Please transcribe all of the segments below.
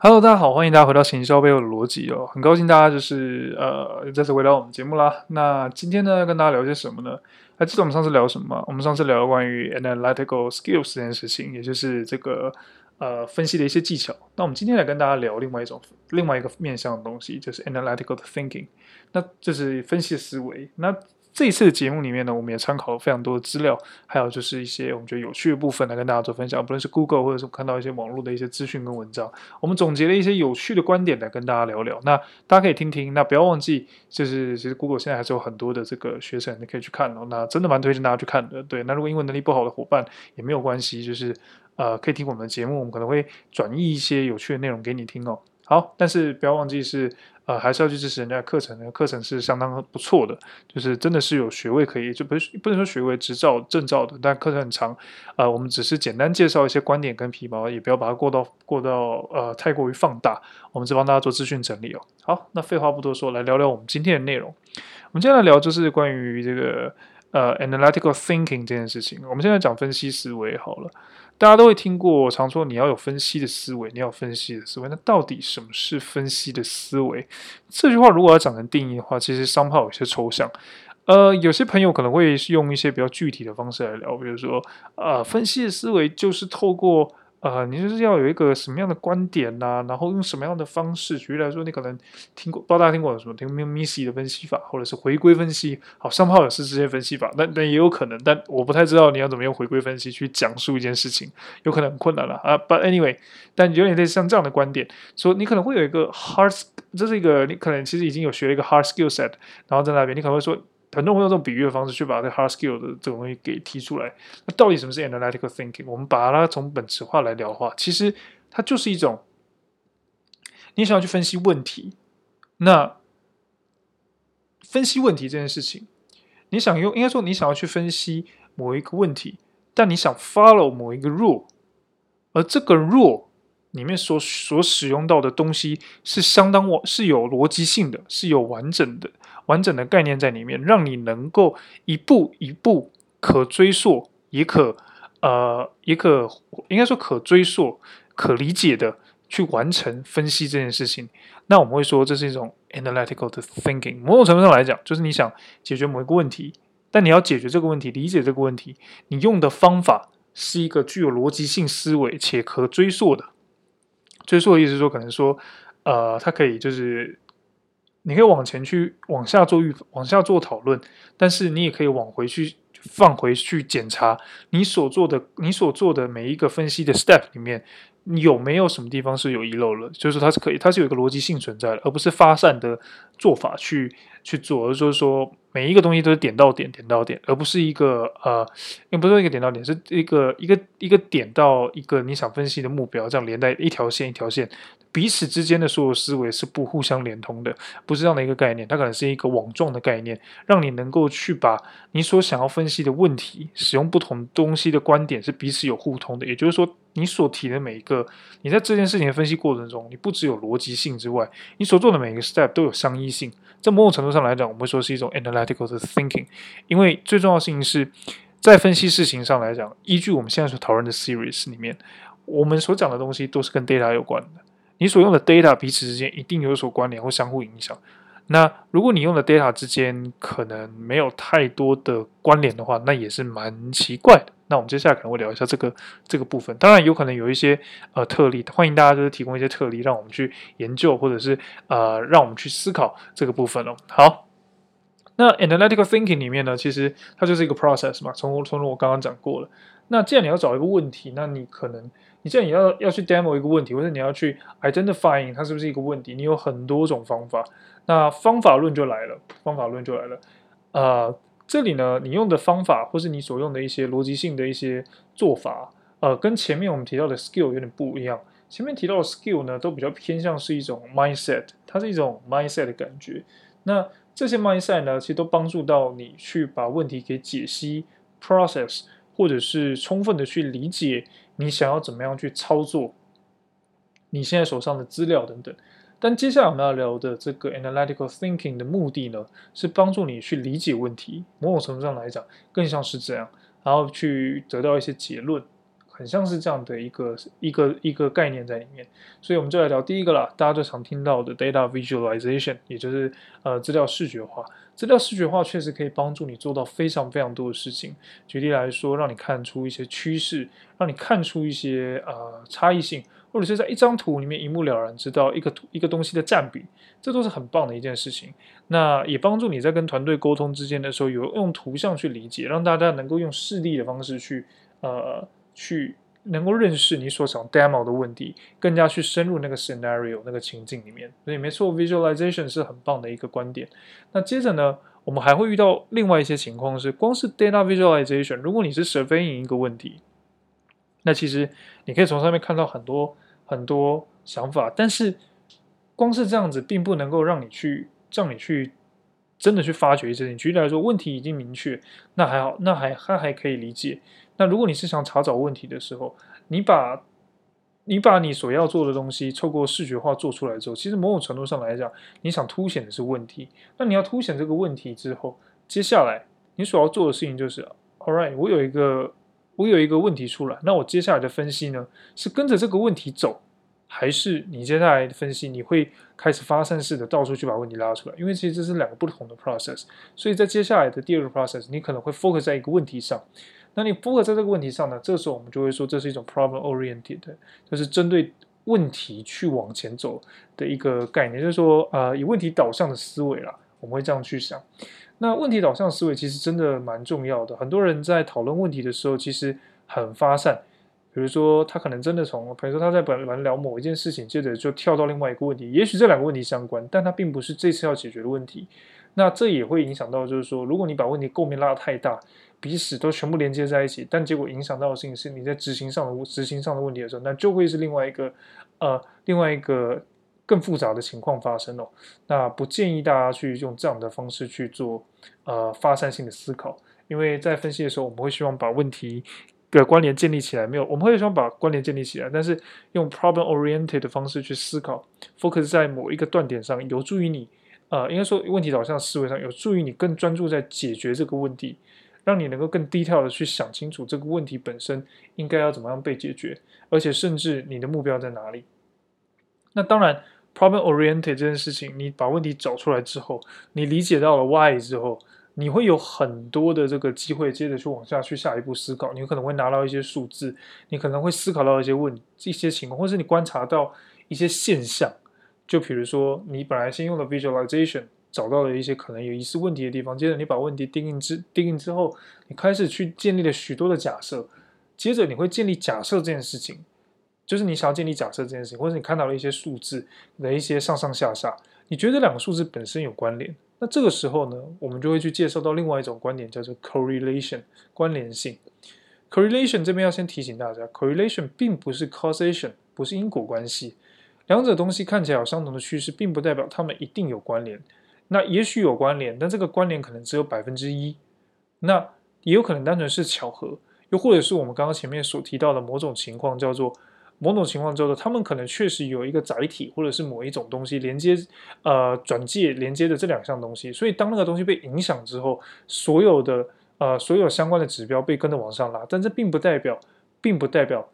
Hello，大家好，欢迎大家回到行销背后的逻辑哦，很高兴大家就是呃再次回到我们节目啦。那今天呢，跟大家聊些什么呢？还记得我们上次聊什么？我们上次聊关于 analytical skills 这件事情，也就是这个呃分析的一些技巧。那我们今天来跟大家聊另外一种另外一个面向的东西，就是 analytical thinking，那就是分析思维。那这一次的节目里面呢，我们也参考了非常多的资料，还有就是一些我们觉得有趣的部分来跟大家做分享。不论是 Google 或者是看到一些网络的一些资讯跟文章，我们总结了一些有趣的观点来跟大家聊聊。那大家可以听听，那不要忘记，就是其实 Google 现在还是有很多的这个学生你可以去看哦。那真的蛮推荐大家去看的。对，那如果英文能力不好的伙伴也没有关系，就是呃可以听我们的节目，我们可能会转译一些有趣的内容给你听哦。好，但是不要忘记是。呃，还是要去支持人家的课程，课程是相当不错的，就是真的是有学位可以，就不是不能说学位执照证照的，但课程很长。呃，我们只是简单介绍一些观点跟皮毛，也不要把它过到过到呃太过于放大。我们只帮大家做资讯整理哦。好，那废话不多说，来聊聊我们今天的内容。我们今天来聊就是关于这个呃 analytical thinking 这件事情。我们现在讲分析思维好了。大家都会听过，常说你要有分析的思维，你要有分析的思维。那到底什么是分析的思维？这句话如果要讲成定义的话，其实 somehow 有些抽象。呃，有些朋友可能会用一些比较具体的方式来聊，比如说，呃，分析的思维就是透过。呃，你就是要有一个什么样的观点呐、啊？然后用什么样的方式？举例来说，你可能听过，不知道大家听过什么？听过 missy 的分析法，或者是回归分析？好，上炮也是这些分析法，但但也有可能，但我不太知道你要怎么用回归分析去讲述一件事情，有可能很困难了啊。But anyway，但有点类似像这样的观点，说你可能会有一个 hard，这是一个你可能其实已经有学了一个 hard skill set，然后在那边你可能会说。很多人会用这种比喻的方式去把这 hard skill 的这种东西给提出来。那到底什么是 analytical thinking？我们把它从本质化来聊的话，其实它就是一种你想要去分析问题。那分析问题这件事情，你想用应该说你想要去分析某一个问题，但你想 follow 某一个 rule，而这个 rule 里面所所使用到的东西是相当完是有逻辑性的，是有完整的。完整的概念在里面，让你能够一步一步可追溯，也可呃，也可应该说可追溯、可理解的去完成分析这件事情。那我们会说这是一种 analytical 的 thinking。某种程度上来讲，就是你想解决某一个问题，但你要解决这个问题、理解这个问题，你用的方法是一个具有逻辑性思维且可追溯的。追溯的意思说，可能说呃，它可以就是。你可以往前去，往下做预，往下做讨论，但是你也可以往回去放回去检查你所做的，你所做的每一个分析的 step 里面有没有什么地方是有遗漏了，就是它是可以，它是有一个逻辑性存在的，而不是发散的做法去去做，而就是说每一个东西都是点到点，点到点，而不是一个呃，也不是一个点到点，是一个一个一个点到一个你想分析的目标，这样连带一条线一条线。彼此之间的所有思维是不互相连通的，不是这样的一个概念，它可能是一个网状的概念，让你能够去把你所想要分析的问题，使用不同东西的观点是彼此有互通的。也就是说，你所提的每一个，你在这件事情的分析过程中，你不只有逻辑性之外，你所做的每一个 step 都有相依性。在某种程度上上来讲，我们会说是一种 analytical 的 thinking，因为最重要的事情是在分析事情上来讲，依据我们现在所讨论的 series 里面，我们所讲的东西都是跟 data 有关的。你所用的 data 彼此之间一定有所关联或相互影响。那如果你用的 data 之间可能没有太多的关联的话，那也是蛮奇怪的。那我们接下来可能会聊一下这个这个部分。当然有可能有一些呃特例，欢迎大家就是提供一些特例，让我们去研究或者是呃让我们去思考这个部分哦。好，那 analytical thinking 里面呢，其实它就是一个 process 嘛，从从我刚刚讲过了。那既然你要找一个问题，那你可能。你现在你要要去 demo 一个问题，或者你要去 identifying 它是不是一个问题，你有很多种方法。那方法论就来了，方法论就来了。呃，这里呢，你用的方法或是你所用的一些逻辑性的一些做法，呃，跟前面我们提到的 skill 有点不一样。前面提到的 skill 呢，都比较偏向是一种 mindset，它是一种 mindset 的感觉。那这些 mindset 呢，其实都帮助到你去把问题给解析 process，或者是充分的去理解。你想要怎么样去操作你现在手上的资料等等，但接下来我们要聊的这个 analytical thinking 的目的呢，是帮助你去理解问题。某种程度上来讲，更像是这样，然后去得到一些结论，很像是这样的一个一个一个概念在里面。所以我们就来聊第一个啦，大家最常听到的 data visualization，也就是呃资料视觉化。资料视觉化确实可以帮助你做到非常非常多的事情。举例来说，让你看出一些趋势，让你看出一些呃差异性。或者是在一张图里面一目了然知道一个图一个东西的占比，这都是很棒的一件事情。那也帮助你在跟团队沟通之间的时候，有用图像去理解，让大家能够用示例的方式去呃去能够认识你所想 demo 的问题，更加去深入那个 scenario 那个情境里面。所以没错，visualization 是很棒的一个观点。那接着呢，我们还会遇到另外一些情况是，光是 data visualization，如果你是 surveying 一个问题。那其实你可以从上面看到很多很多想法，但是光是这样子并不能够让你去让你去真的去发掘一些。你举例来说，问题已经明确，那还好，那还还还可以理解。那如果你是想查找问题的时候，你把你把你所要做的东西透过视觉化做出来之后，其实某种程度上来讲，你想凸显的是问题。那你要凸显这个问题之后，接下来你所要做的事情就是，All right，我有一个。我有一个问题出来，那我接下来的分析呢，是跟着这个问题走，还是你接下来的分析你会开始发散式的到处去把问题拉出来？因为其实这是两个不同的 process，所以在接下来的第二个 process，你可能会 focus 在一个问题上。那你 focus 在这个问题上呢，这时候我们就会说这是一种 problem oriented，就是针对问题去往前走的一个概念，就是说呃以问题导向的思维啦，我们会这样去想。那问题导向思维其实真的蛮重要的。很多人在讨论问题的时候，其实很发散。比如说，他可能真的从，比如说他在本来聊某一件事情，接着就跳到另外一个问题。也许这两个问题相关，但它并不是这次要解决的问题。那这也会影响到，就是说，如果你把问题构面拉得太大，彼此都全部连接在一起，但结果影响到的事情是你在执行上的执行上的问题的时候，那就会是另外一个呃另外一个。更复杂的情况发生哦，那不建议大家去用这样的方式去做呃发散性的思考，因为在分析的时候，我们会希望把问题的关联建立起来，没有，我们会希望把关联建立起来，但是用 problem oriented 的方式去思考，focus 在某一个断点上，有助于你呃，应该说问题导向思维上，有助于你更专注在解决这个问题，让你能够更低调的去想清楚这个问题本身应该要怎么样被解决，而且甚至你的目标在哪里。那当然。Problem oriented 这件事情，你把问题找出来之后，你理解到了 why 之后，你会有很多的这个机会，接着去往下去下一步思考。你可能会拿到一些数字，你可能会思考到一些问一些情况，或是你观察到一些现象。就比如说，你本来先用了 visualization，找到了一些可能有疑似问题的地方，接着你把问题定义之定义之后，你开始去建立了许多的假设，接着你会建立假设这件事情。就是你想要建立假设这件事情，或者你看到了一些数字的一些上上下下，你觉得这两个数字本身有关联，那这个时候呢，我们就会去介绍到另外一种观点，叫做 correlation 关联性。correlation 这边要先提醒大家，correlation 并不是 causation，不是因果关系。两者东西看起来有相同的趋势，并不代表它们一定有关联。那也许有关联，但这个关联可能只有百分之一，那也有可能单纯是巧合，又或者是我们刚刚前面所提到的某种情况，叫做。某种情况之后，他们可能确实有一个载体，或者是某一种东西连接，呃，转介连接的这两项东西。所以，当那个东西被影响之后，所有的呃，所有相关的指标被跟着往上拉。但这并不代表，并不代表，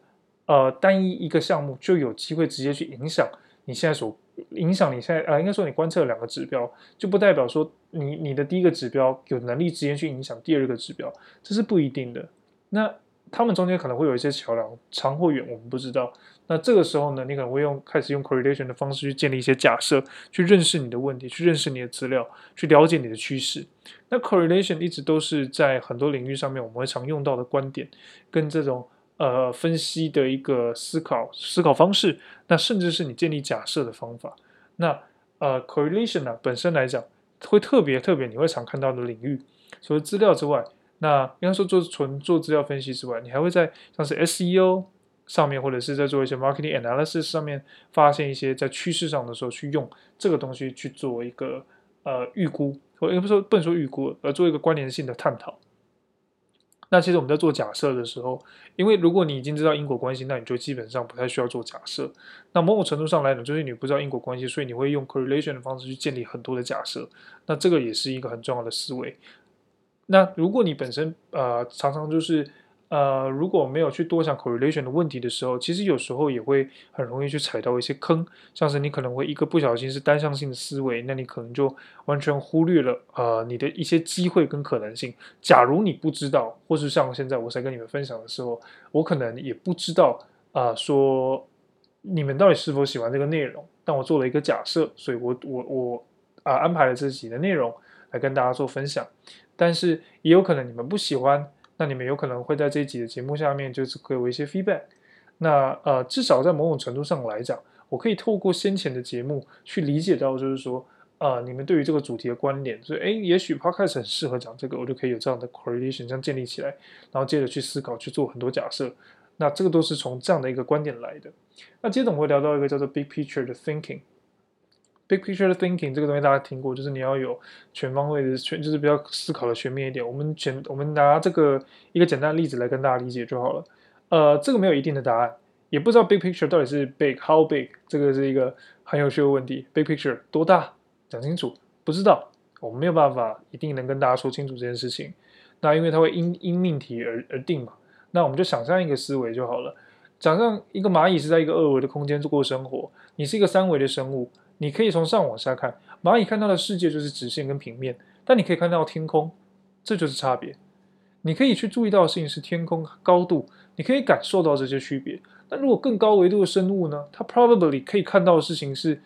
呃，单一一个项目就有机会直接去影响你现在所影响你现在呃，应该说你观测两个指标，就不代表说你你的第一个指标有能力直接去影响第二个指标，这是不一定的。那。他们中间可能会有一些桥梁，长或远，我们不知道。那这个时候呢，你可能会用开始用 correlation 的方式去建立一些假设，去认识你的问题，去认识你的资料，去了解你的趋势。那 correlation 一直都是在很多领域上面我们会常用到的观点，跟这种呃分析的一个思考思考方式。那甚至是你建立假设的方法。那呃 correlation 呢、本身来讲，会特别特别你会常看到的领域，除了资料之外。那应该说做纯做资料分析之外，你还会在像是 SEO 上面，或者是在做一些 marketing analysis 上面，发现一些在趋势上的时候，去用这个东西去做一个呃预估，或也不说不能说预估，而做一个关联性的探讨。那其实我们在做假设的时候，因为如果你已经知道因果关系，那你就基本上不太需要做假设。那某种程度上来讲，就是你不知道因果关系，所以你会用 correlation 的方式去建立很多的假设。那这个也是一个很重要的思维。那如果你本身呃常常就是呃，如果没有去多想 correlation 的问题的时候，其实有时候也会很容易去踩到一些坑，像是你可能会一个不小心是单向性的思维，那你可能就完全忽略了呃你的一些机会跟可能性。假如你不知道，或是像现在我在跟你们分享的时候，我可能也不知道啊、说你们到底是否喜欢这个内容，但我做了一个假设，所以我我我啊、安排了这集的内容来跟大家做分享，但是也有可能你们不喜欢。那你们有可能会在这一集的节目下面就是给我一些 feedback。那呃，至少在某种程度上来讲，我可以透过先前的节目去理解到，就是说，呃，你们对于这个主题的观点，所以诶，也许 podcast 很适合讲这个，我就可以有这样的 correlation 这样建立起来，然后接着去思考，去做很多假设。那这个都是从这样的一个观点来的。那接着我们会聊到一个叫做 big picture 的 thinking。Big picture thinking 这个东西大家听过，就是你要有全方位的全，就是比较思考的全面一点。我们全我们拿这个一个简单的例子来跟大家理解就好了。呃，这个没有一定的答案，也不知道 big picture 到底是 big how big，这个是一个很有趣的问题。Big picture 多大？讲清楚，不知道，我们没有办法一定能跟大家说清楚这件事情。那因为它会因因命题而而定嘛。那我们就想象一个思维就好了，想象一个蚂蚁是在一个二维的空间过生活，你是一个三维的生物。你可以从上往下看，蚂蚁看到的世界就是直线跟平面，但你可以看到天空，这就是差别。你可以去注意到的事情是天空高度，你可以感受到这些区别。但如果更高维度的生物呢？它 probably 可以看到的事情是，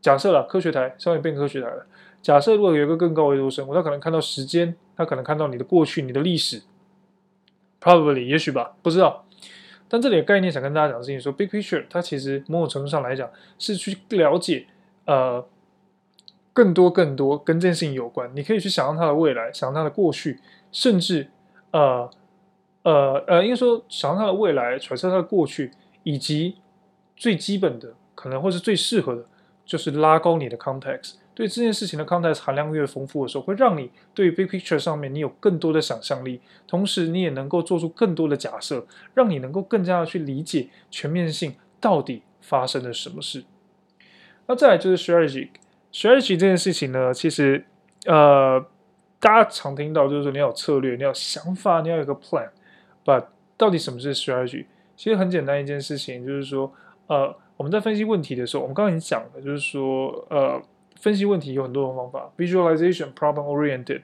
假设了科学台，稍微变科学台了。假设如果有一个更高维度的生物，它可能看到时间，它可能看到你的过去、你的历史，probably 也许吧，不知道。但这里的概念想跟大家讲的事情说，big picture 它其实某种程度上来讲是去了解。呃，更多更多跟这件事情有关，你可以去想象它的未来，想象它的过去，甚至呃呃呃，应该说想象它的未来，揣测它的过去，以及最基本的可能或是最适合的，就是拉高你的 context。对这件事情的 context 含量越丰富的时候，会让你对 big picture 上面你有更多的想象力，同时你也能够做出更多的假设，让你能够更加的去理解全面性到底发生了什么事。那再来就是 strategy，strategy 这件事情呢，其实呃，大家常听到就是说你要有策略，你要有想法，你要有个 plan，but 到底什么是 strategy？其实很简单一件事情，就是说呃，我们在分析问题的时候，我们刚刚已经讲了，就是说呃，分析问题有很多种方法，visualization、problem oriented，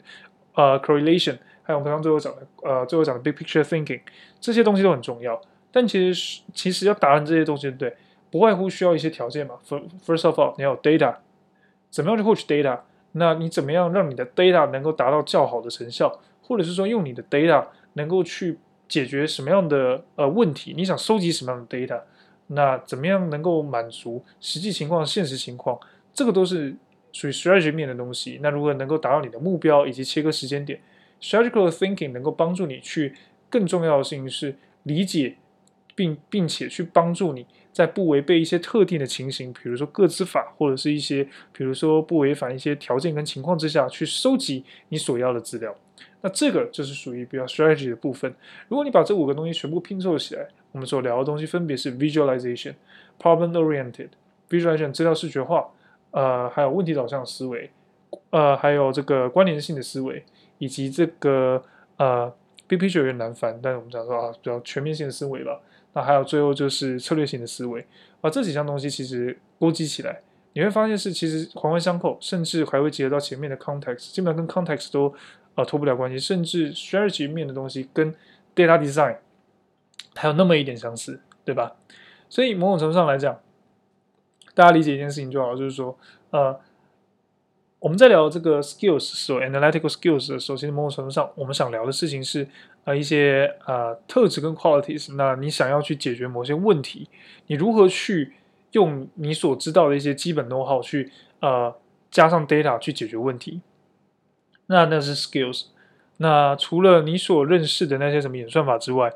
呃，correlation，还有我们刚刚最后讲的呃，最后讲的 big picture thinking，这些东西都很重要。但其实其实要达成这些东西，对。不外乎需要一些条件嘛。First of all，你要有 data，怎么样去获取 data？那你怎么样让你的 data 能够达到较好的成效，或者是说用你的 data 能够去解决什么样的呃问题？你想收集什么样的 data？那怎么样能够满足实际情况、现实情况？这个都是属于 strategy 面的东西。那如果能够达到你的目标以及切割时间点，strategical thinking 能够帮助你去更重要的事情是理解并并且去帮助你。在不违背一些特定的情形，比如说个资法，或者是一些，比如说不违反一些条件跟情况之下去收集你所要的资料，那这个就是属于比较 strategy 的部分。如果你把这五个东西全部拼凑起来，我们所聊的东西分别是 visualization、problem-oriented、visualization 资料视觉化，呃，还有问题导向思维，呃，还有这个关联性的思维，以及这个呃，big picture 有点难翻，但是我们讲说啊，比较全面性的思维吧。那还有最后就是策略性的思维，啊，这几项东西其实勾稽起来，你会发现是其实环环相扣，甚至还会结合到前面的 context，基本上跟 context 都呃脱不了关系，甚至 strategy 面的东西跟 data design 还有那么一点相似，对吧？所以某种程度上来讲，大家理解一件事情就好，就是说，呃。我们在聊这个 skills 时候，analytical skills 的时候，其实某种程度上，我们想聊的事情是呃一些呃特质跟 qualities。那你想要去解决某些问题，你如何去用你所知道的一些基本 know-how 去呃加上 data 去解决问题？那那是 skills。那除了你所认识的那些什么演算法之外，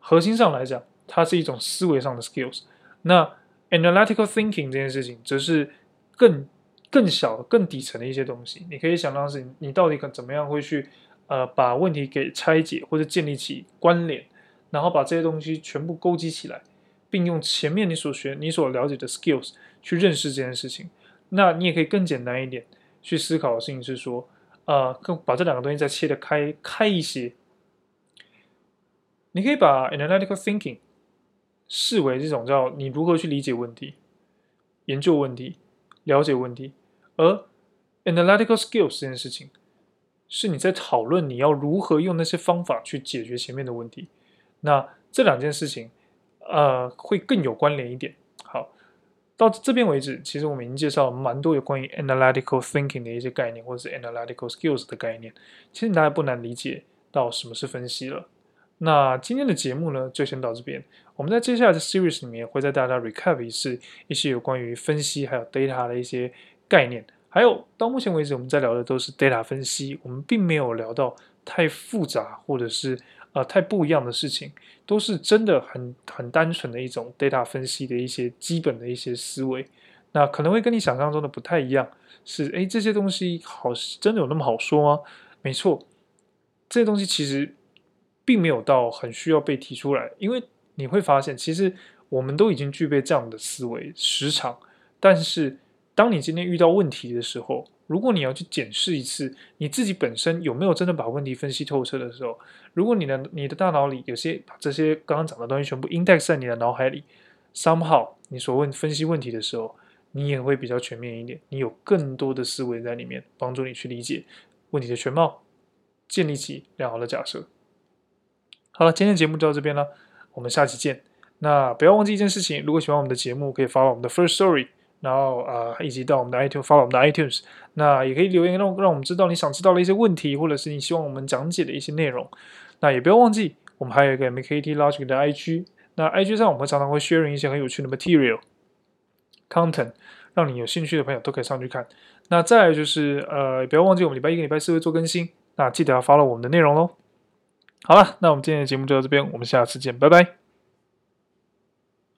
核心上来讲，它是一种思维上的 skills。那 analytical thinking 这件事情，则是更。更小、更底层的一些东西，你可以想到是，你到底可怎么样会去，呃，把问题给拆解或者建立起关联，然后把这些东西全部勾稽起来，并用前面你所学、你所了解的 skills 去认识这件事情。那你也可以更简单一点去思考的事情是说，呃，更把这两个东西再切得开开一些。你可以把 analytical thinking 视为这种叫你如何去理解问题、研究问题、了解问题，而 analytical skills 这件事情是你在讨论你要如何用那些方法去解决前面的问题。那这两件事情，呃，会更有关联一点。好，到这边为止，其实我们已经介绍蛮多有关于 analytical thinking 的一些概念，或者是 analytical skills 的概念。其实大家不难理解到什么是分析了。那今天的节目呢，就先到这边。我们在接下来的 series 里面会在大家 recap 一次一些有关于分析还有 data 的一些概念。还有到目前为止，我们在聊的都是 data 分析，我们并没有聊到太复杂或者是呃太不一样的事情，都是真的很很单纯的一种 data 分析的一些基本的一些思维。那可能会跟你想象中的不太一样，是诶，这些东西好真的有那么好说吗？没错，这些东西其实。并没有到很需要被提出来，因为你会发现，其实我们都已经具备这样的思维时长。但是，当你今天遇到问题的时候，如果你要去检视一次你自己本身有没有真的把问题分析透彻的时候，如果你的你的大脑里有些把这些刚刚讲的东西全部 index 在你的脑海里，somehow 你所问分析问题的时候，你也会比较全面一点，你有更多的思维在里面，帮助你去理解问题的全貌，建立起良好的假设。好了，今天的节目就到这边了，我们下期见。那不要忘记一件事情，如果喜欢我们的节目，可以 follow 我们的 First Story，然后啊、呃，以及到我们的 iTunes，follow 我们的 iTunes。那也可以留言让让我们知道你想知道的一些问题，或者是你希望我们讲解的一些内容。那也不要忘记，我们还有一个 MKT Logic 的 IG。那 IG 上我们常常会 sharing 一些很有趣的 material content，让你有兴趣的朋友都可以上去看。那再来就是呃，不要忘记我们礼拜一、礼拜四会做更新，那记得要 follow 我们的内容喽。好了，那我们今天的节目就到这边，我们下次见，拜拜。